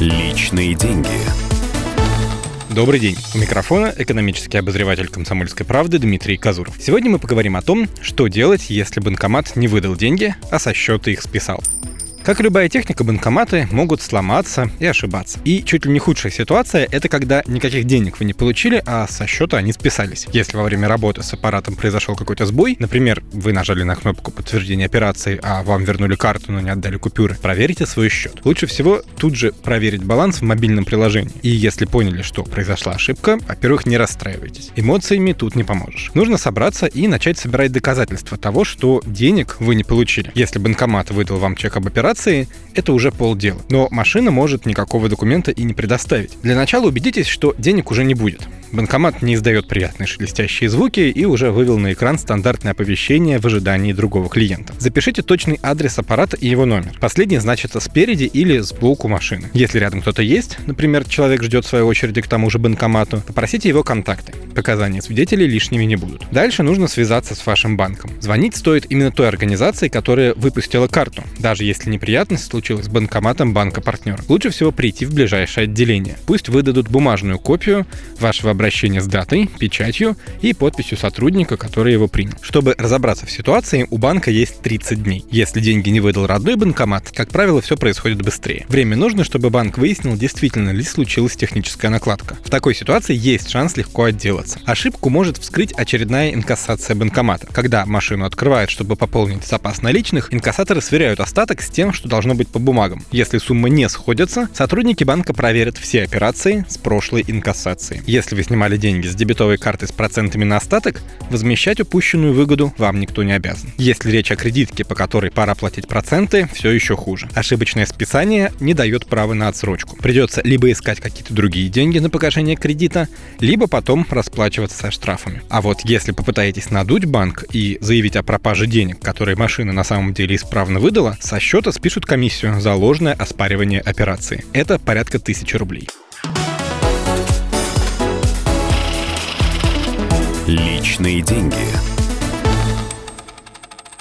Личные деньги. Добрый день. У микрофона экономический обозреватель «Комсомольской правды» Дмитрий Казуров. Сегодня мы поговорим о том, что делать, если банкомат не выдал деньги, а со счета их списал. Как и любая техника, банкоматы могут сломаться и ошибаться. И чуть ли не худшая ситуация — это когда никаких денег вы не получили, а со счета они списались. Если во время работы с аппаратом произошел какой-то сбой, например, вы нажали на кнопку подтверждения операции, а вам вернули карту, но не отдали купюры, проверите свой счет. Лучше всего тут же проверить баланс в мобильном приложении. И если поняли, что произошла ошибка, во-первых, не расстраивайтесь. Эмоциями тут не поможешь. Нужно собраться и начать собирать доказательства того, что денег вы не получили. Если банкомат выдал вам чек об операции, операции это уже полдела. Но машина может никакого документа и не предоставить. Для начала убедитесь, что денег уже не будет. Банкомат не издает приятные шелестящие звуки и уже вывел на экран стандартное оповещение в ожидании другого клиента. Запишите точный адрес аппарата и его номер. Последний значится спереди или сбоку машины. Если рядом кто-то есть, например, человек ждет своей очереди к тому же банкомату, попросите его контакты. Показания свидетелей лишними не будут. Дальше нужно связаться с вашим банком. Звонить стоит именно той организации, которая выпустила карту, даже если неприятность случилась с банкоматом банка-партнера. Лучше всего прийти в ближайшее отделение. Пусть выдадут бумажную копию вашего обращение с датой, печатью и подписью сотрудника, который его принял. Чтобы разобраться в ситуации, у банка есть 30 дней. Если деньги не выдал родной банкомат, как правило, все происходит быстрее. Время нужно, чтобы банк выяснил, действительно ли случилась техническая накладка. В такой ситуации есть шанс легко отделаться. Ошибку может вскрыть очередная инкассация банкомата. Когда машину открывают, чтобы пополнить запас наличных, инкассаторы сверяют остаток с тем, что должно быть по бумагам. Если суммы не сходятся, сотрудники банка проверят все операции с прошлой инкассации. Если вы снимали деньги с дебетовой карты с процентами на остаток, возмещать упущенную выгоду вам никто не обязан. Если речь о кредитке, по которой пора платить проценты, все еще хуже. Ошибочное списание не дает права на отсрочку. Придется либо искать какие-то другие деньги на погашение кредита, либо потом расплачиваться со штрафами. А вот если попытаетесь надуть банк и заявить о пропаже денег, которые машина на самом деле исправно выдала, со счета спишут комиссию за ложное оспаривание операции. Это порядка тысячи рублей. Личные деньги.